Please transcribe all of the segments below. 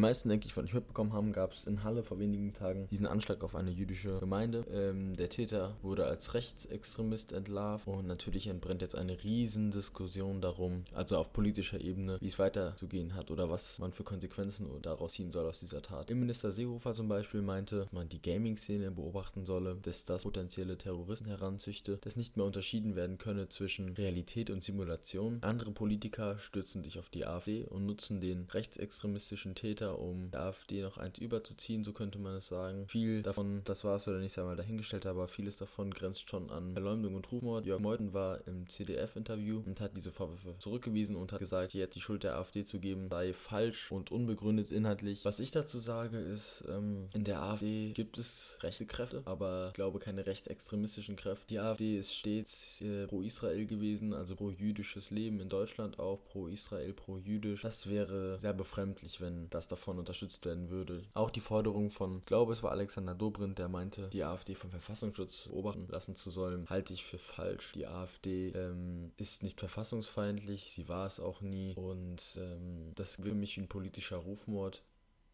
meisten, denke ich, von euch mitbekommen haben, gab es in Halle vor wenigen Tagen diesen Anschlag auf eine jüdische Gemeinde. Ähm, der Täter wurde als Rechtsextremist entlarvt und natürlich entbrennt jetzt eine riesen Diskussion darum, also auf politischer Ebene, wie es weiterzugehen hat oder was man für Konsequenzen daraus ziehen soll aus dieser Tat. Innenminister Seehofer zum Beispiel meinte, dass man die Gaming-Szene beobachten solle, dass das potenzielle Terroristen heranzüchte, dass nicht mehr unterschieden werden könne zwischen Realität und Simulation. Andere Politiker stürzen sich auf die AfD und nutzen den rechtsextremistischen Täter, um der AfD noch eins überzuziehen, so könnte man es sagen. Viel davon, das war es oder nicht einmal dahingestellt, aber vieles davon grenzt schon an Verleumdung und Rufmord. Jörg Meuthen war im CDF-Interview und hat diese Vorwürfe zurückgewiesen und hat gesagt, jetzt die Schuld der AfD zu geben sei falsch und unbegründet inhaltlich. Was ich dazu sage ist, ähm, in der AfD gibt es rechte Kräfte, aber ich glaube keine rechtsextremistischen Kräfte. Die AfD ist stets äh, pro Israel gewesen, also pro jüdisches Leben in Deutschland auch, pro Israel, pro jüdisch. Das wäre sehr befremdlich, wenn das davon unterstützt werden würde. Auch die Forderung von, ich glaube es war Alexander Dobrindt, der meinte, die AfD vom Verfassungsschutz beobachten lassen zu sollen, halte ich für falsch. Die AfD ähm, ist nicht verfassungsfeindlich, sie war es auch nie und ähm, das für mich wie ein politischer Rufmord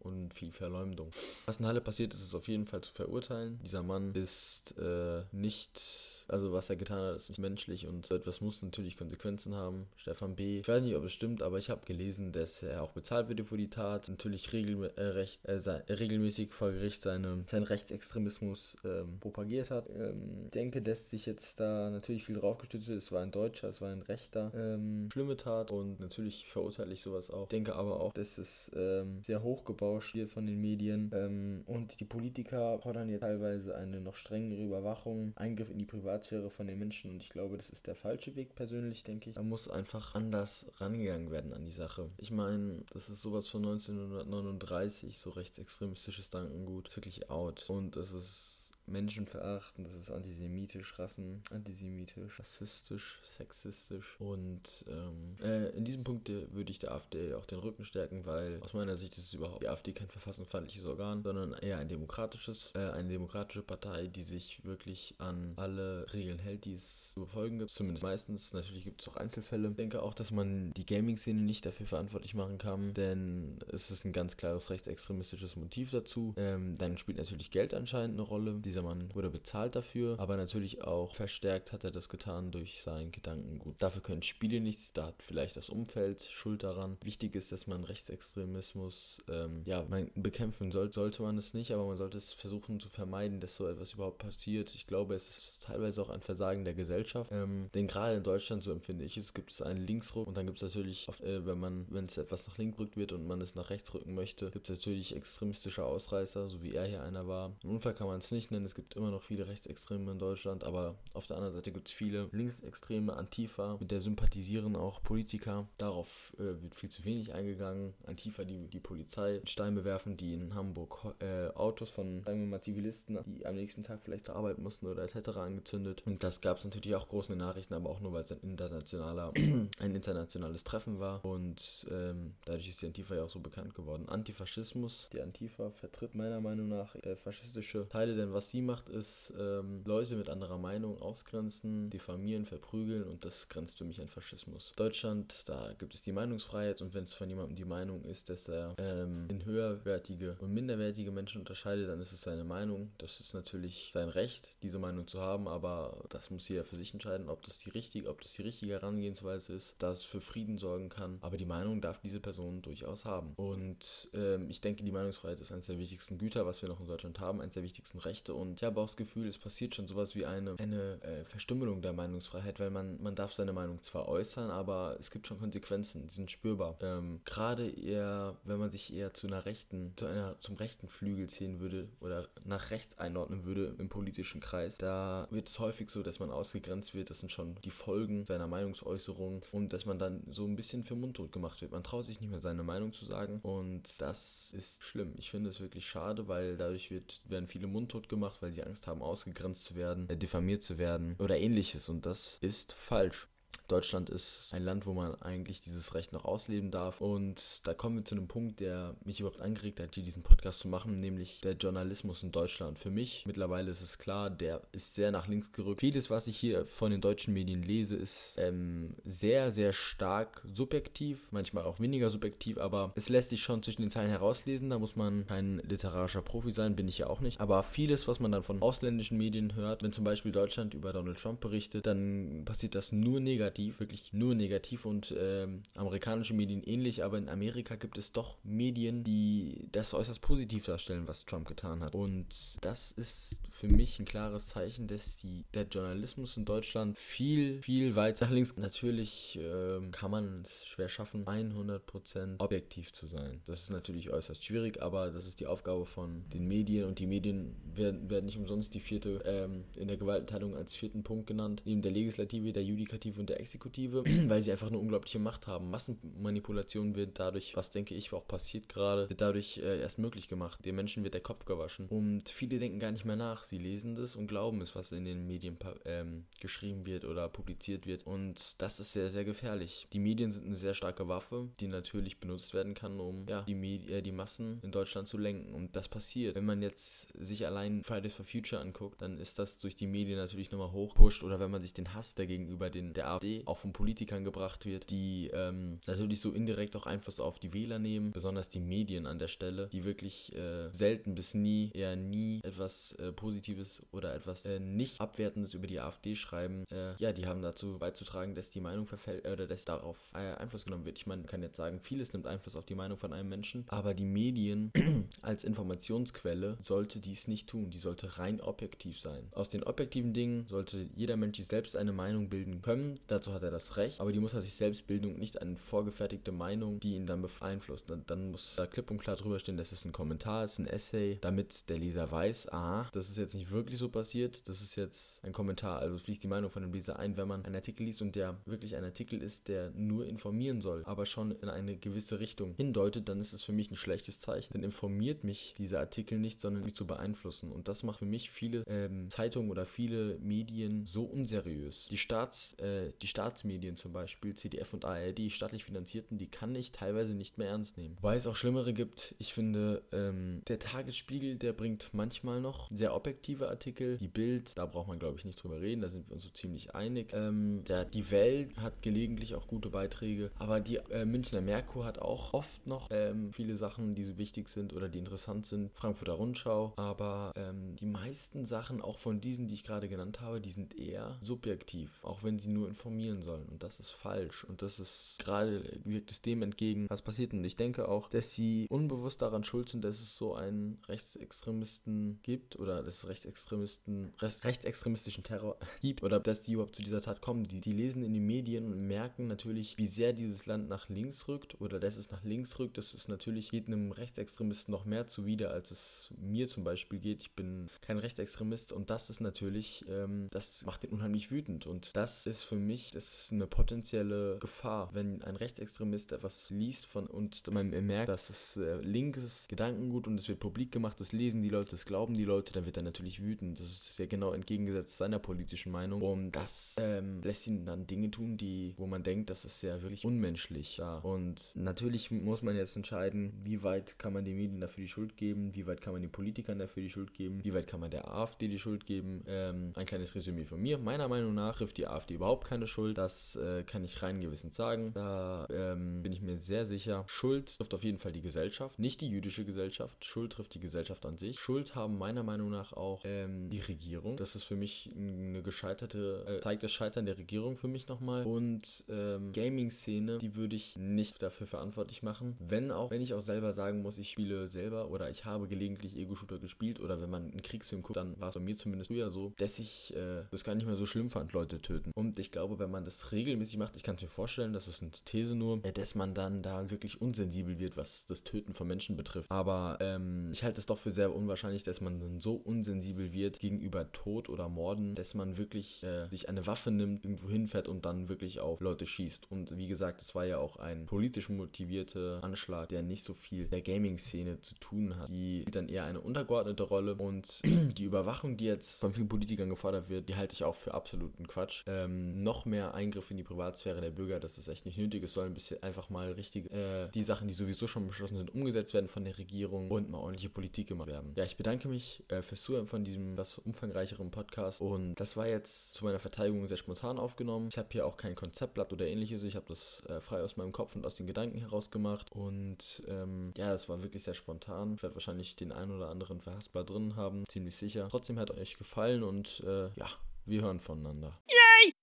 und viel Verleumdung. Was in Halle passiert ist, ist auf jeden Fall zu verurteilen. Dieser Mann ist äh, nicht also was er getan hat, ist nicht menschlich und etwas muss natürlich Konsequenzen haben. Stefan B. Ich weiß nicht, ob es stimmt, aber ich habe gelesen, dass er auch bezahlt wird für die Tat. Natürlich regel, äh, recht, äh, regelmäßig vor Gericht seine, seinen Rechtsextremismus ähm, propagiert hat. Ähm, ich denke, dass sich jetzt da natürlich viel drauf gestützt wird. Es war ein Deutscher, es war ein Rechter. Ähm, schlimme Tat und natürlich verurteile ich sowas auch. Ich denke aber auch, dass es ähm, sehr hochgebauscht wird von den Medien ähm, und die Politiker fordern ja teilweise eine noch strengere Überwachung, Eingriff in die Privatsphäre Privatsphäre von den Menschen und ich glaube, das ist der falsche Weg persönlich, denke ich. Da muss einfach anders rangegangen werden an die Sache. Ich meine, das ist sowas von 1939, so rechtsextremistisches Dankengut, wirklich out. Und es ist Menschen verachten, das ist antisemitisch, Rassen, antisemitisch, rassistisch, sexistisch und ähm, äh, in diesem Punkt äh, würde ich der AfD auch den Rücken stärken, weil aus meiner Sicht ist es überhaupt die AfD kein verfassungsfeindliches Organ, sondern eher ein demokratisches, äh, eine demokratische Partei, die sich wirklich an alle Regeln hält, die es zu befolgen gibt, zumindest meistens, natürlich gibt es auch Einzelfälle. Ich denke auch, dass man die Gaming-Szene nicht dafür verantwortlich machen kann, denn es ist ein ganz klares rechtsextremistisches Motiv dazu. Ähm, dann spielt natürlich Geld anscheinend eine Rolle, diese dieser Mann wurde bezahlt dafür, aber natürlich auch verstärkt hat er das getan durch sein Gedankengut. Dafür können Spiele nichts, da hat vielleicht das Umfeld Schuld daran. Wichtig ist, dass man Rechtsextremismus, ähm, ja, man bekämpfen soll, sollte man es nicht, aber man sollte es versuchen zu vermeiden, dass so etwas überhaupt passiert. Ich glaube, es ist teilweise auch ein Versagen der Gesellschaft, ähm, denn gerade in Deutschland, so empfinde ich es, gibt es einen Linksruck und dann gibt es natürlich, oft, äh, wenn man, wenn es etwas nach links rückt wird und man es nach rechts rücken möchte, gibt es natürlich extremistische Ausreißer, so wie er hier einer war. Im Unfall kann man es nicht nennen, es gibt immer noch viele Rechtsextreme in Deutschland, aber auf der anderen Seite gibt es viele Linksextreme, Antifa, mit der sympathisieren auch Politiker. Darauf äh, wird viel zu wenig eingegangen. Antifa, die die Polizei Stein bewerfen, die in Hamburg äh, Autos von, sagen wir mal, Zivilisten, die am nächsten Tag vielleicht zur Arbeit mussten oder etc. angezündet. Und das gab es natürlich auch groß in den Nachrichten, aber auch nur, weil es ein internationaler, ein internationales Treffen war. Und ähm, dadurch ist die Antifa ja auch so bekannt geworden. Antifaschismus, die Antifa vertritt meiner Meinung nach äh, faschistische Teile, denn was sie macht, ist ähm, Leute mit anderer Meinung ausgrenzen, diffamieren, verprügeln und das grenzt für mich an Faschismus. Deutschland, da gibt es die Meinungsfreiheit und wenn es von jemandem die Meinung ist, dass er ähm, in höherwertige und minderwertige Menschen unterscheidet, dann ist es seine Meinung. Das ist natürlich sein Recht, diese Meinung zu haben, aber das muss jeder für sich entscheiden, ob das die richtige, ob das die richtige Herangehensweise ist, dass für Frieden sorgen kann. Aber die Meinung darf diese Person durchaus haben. Und ähm, ich denke, die Meinungsfreiheit ist eines der wichtigsten Güter, was wir noch in Deutschland haben, eines der wichtigsten Rechte und ich habe auch das Gefühl, es passiert schon sowas wie eine, eine äh, Verstümmelung der Meinungsfreiheit, weil man, man darf seine Meinung zwar äußern, aber es gibt schon Konsequenzen, die sind spürbar. Ähm, Gerade eher, wenn man sich eher zu einer rechten, zu einer, zum rechten Flügel ziehen würde oder nach rechts einordnen würde im politischen Kreis, da wird es häufig so, dass man ausgegrenzt wird, das sind schon die Folgen seiner Meinungsäußerung und dass man dann so ein bisschen für mundtot gemacht wird. Man traut sich nicht mehr seine Meinung zu sagen und das ist schlimm. Ich finde es wirklich schade, weil dadurch wird, werden viele mundtot gemacht, weil weil sie Angst haben, ausgegrenzt zu werden, äh, diffamiert zu werden oder ähnliches. Und das ist falsch. Deutschland ist ein Land, wo man eigentlich dieses Recht noch ausleben darf. Und da kommen wir zu einem Punkt, der mich überhaupt angeregt hat, hier diesen Podcast zu machen, nämlich der Journalismus in Deutschland. Für mich mittlerweile ist es klar, der ist sehr nach links gerückt. Vieles, was ich hier von den deutschen Medien lese, ist ähm, sehr, sehr stark subjektiv, manchmal auch weniger subjektiv, aber es lässt sich schon zwischen den Zeilen herauslesen. Da muss man kein literarischer Profi sein, bin ich ja auch nicht. Aber vieles, was man dann von ausländischen Medien hört, wenn zum Beispiel Deutschland über Donald Trump berichtet, dann passiert das nur negativ, wirklich nur negativ und ähm, amerikanische Medien ähnlich, aber in Amerika gibt es doch Medien, die das äußerst positiv darstellen, was Trump getan hat. Und das ist für mich ein klares Zeichen, dass die, der Journalismus in Deutschland viel, viel weiter nach links. Natürlich ähm, kann man es schwer schaffen, 100% objektiv zu sein. Das ist natürlich äußerst schwierig, aber das ist die Aufgabe von den Medien und die Medien werden, werden nicht umsonst die vierte ähm, in der Gewaltenteilung als vierten Punkt genannt, neben der Legislative, der Judikative und der Exekutive, weil sie einfach eine unglaubliche Macht haben. Massenmanipulation wird dadurch, was denke ich auch passiert gerade, wird dadurch äh, erst möglich gemacht. Den Menschen wird der Kopf gewaschen und viele denken gar nicht mehr nach. Sie lesen das und glauben es, was in den Medien ähm, geschrieben wird oder publiziert wird und das ist sehr, sehr gefährlich. Die Medien sind eine sehr starke Waffe, die natürlich benutzt werden kann, um ja, die, Medi äh, die Massen in Deutschland zu lenken und das passiert. Wenn man jetzt sich allein Fridays for Future anguckt, dann ist das durch die Medien natürlich nochmal hochpusht oder wenn man sich den Hass, der gegenüber den, der AfD auch von Politikern gebracht wird, die ähm, natürlich so indirekt auch Einfluss auf die Wähler nehmen, besonders die Medien an der Stelle, die wirklich äh, selten bis nie, eher nie etwas äh, Positives oder etwas äh, nicht Abwertendes über die AfD schreiben, äh, ja, die haben dazu beizutragen, dass die Meinung verfällt äh, oder dass darauf äh, Einfluss genommen wird. Ich meine, man kann jetzt sagen, vieles nimmt Einfluss auf die Meinung von einem Menschen, aber die Medien als Informationsquelle sollte dies nicht tun. Die sollte rein objektiv sein. Aus den objektiven Dingen sollte jeder Mensch sich selbst eine Meinung bilden können. Dazu hat er das Recht, aber die muss er sich selbst bilden und nicht eine vorgefertigte Meinung, die ihn dann beeinflusst. Dann, dann muss da klipp und klar drüber stehen, das ist ein Kommentar, ist ein Essay, damit der Leser weiß, aha, das ist jetzt nicht wirklich so passiert, das ist jetzt ein Kommentar. Also fließt die Meinung von dem Leser ein, wenn man einen Artikel liest und der wirklich ein Artikel ist, der nur informieren soll, aber schon in eine gewisse Richtung hindeutet, dann ist es für mich ein schlechtes Zeichen. Denn informiert mich dieser Artikel nicht, sondern mich zu beeinflussen. Und das macht für mich viele ähm, Zeitungen oder viele Medien so unseriös. Die, Staats, äh, die Staatsmedien zum Beispiel, CDF und ARD, staatlich finanzierten, die kann ich teilweise nicht mehr ernst nehmen. Wobei es auch Schlimmere gibt. Ich finde, ähm, der Tagesspiegel, der bringt manchmal noch sehr objektive Artikel. Die Bild, da braucht man glaube ich nicht drüber reden, da sind wir uns so ziemlich einig. Ähm, der, die Welt hat gelegentlich auch gute Beiträge, aber die äh, Münchner Merkur hat auch oft noch ähm, viele Sachen, die so wichtig sind oder die interessant sind. Frankfurter Rundschau, aber ähm, die meisten Sachen, auch von diesen, die ich gerade genannt habe, die sind eher subjektiv, auch wenn sie nur informieren sollen. Und das ist falsch. Und das ist gerade, wirkt es dem entgegen, was passiert. Und ich denke auch, dass sie unbewusst daran schuld sind, dass es so einen Rechtsextremisten gibt oder dass es Rechtsextremisten, rechtsextremistischen Terror gibt oder dass die überhaupt zu dieser Tat kommen. Die, die lesen in den Medien und merken natürlich, wie sehr dieses Land nach links rückt oder dass es nach links rückt. Das ist natürlich, geht einem Rechtsextremisten noch mehr zuwider, als es mir zum Beispiel geht. Ich bin kein Rechtsextremist und das ist natürlich, ähm, das macht den unheimlich wütend und das ist für mich, das ist eine potenzielle Gefahr, wenn ein Rechtsextremist etwas liest von und man merkt, dass es äh, linkes Gedankengut und es wird publik gemacht, das lesen die Leute, das glauben die Leute, dann wird er natürlich wütend. Das ist ja genau entgegengesetzt seiner politischen Meinung und das ähm, lässt ihn dann Dinge tun, die, wo man denkt, das ist ja wirklich unmenschlich. Ja. Und natürlich muss man jetzt entscheiden, wie weit kann man den Medien dafür die Schuld geben, wie weit kann man den Politikern dafür die Schuld geben, wie weit kann man der AfD die Schuld geben. Ähm, ein kleines Resümee von mir. Meiner Meinung nach trifft die AfD überhaupt keine Schuld. Das äh, kann ich rein gewissend sagen. Da ähm, bin ich mir sehr sicher. Schuld trifft auf jeden Fall die Gesellschaft, nicht die jüdische Gesellschaft. Schuld trifft die Gesellschaft an sich. Schuld haben meiner Meinung nach auch ähm, die Regierung. Das ist für mich eine gescheiterte, äh, zeigt das Scheitern der Regierung für mich nochmal. Und ähm, Gaming-Szene, die würde ich nicht dafür verantwortlich machen. Wenn auch, wenn ich auch selber sagen muss, ich spiele selber oder ich habe gelegentlich Ego-Shooter gespielt oder wenn man einen Kriegsfilm guckt, dann war es bei mir zumindest früher so, dass ich äh, das gar nicht mehr so schlimm fand, Leute töten. Und ich glaube, wenn man das regelmäßig macht, ich kann es mir vorstellen, das ist eine These nur, äh, dass man dann da wirklich unsensibel wird, was das Töten von Menschen betrifft. Aber ähm, ich halte es doch für sehr unwahrscheinlich, dass man dann so unsensibel wird gegenüber Tod oder Morden, dass man wirklich äh, sich eine Waffe nimmt, irgendwo hinfährt und dann wirklich auf Leute schießt. Und wie gesagt, es war ja auch ein politisch motivierter Anschlag, der nicht so viel der Gaming-Szene zu tun hat. Die spielt dann eher eine untergeordnete Rolle und die Überwachung, die jetzt von vielen Politikern gefordert wird, die halte ich auch für absoluten Quatsch. Ähm, noch mehr Eingriff in die Privatsphäre der Bürger, das ist echt nicht nötig. Es sollen ein bisschen einfach mal richtig äh, die Sachen, die sowieso schon beschlossen sind, umgesetzt werden von der Regierung und mal ordentliche Politik gemacht werden. Ja, ich bedanke mich äh, fürs Zuhören von diesem was umfangreicheren Podcast und das war jetzt zu meiner Verteidigung sehr spontan aufgenommen. Ich habe hier auch kein Konzeptblatt oder ähnliches. Ich habe das äh, frei aus meinem Kopf und aus den Gedanken heraus gemacht und ähm, ja, es war wirklich sehr spontan. Ich werde wahrscheinlich den einen oder anderen Verhaspler drin haben, ziemlich sicher. Trotzdem hat euch gefallen und äh, ja, wir hören voneinander. Yeah!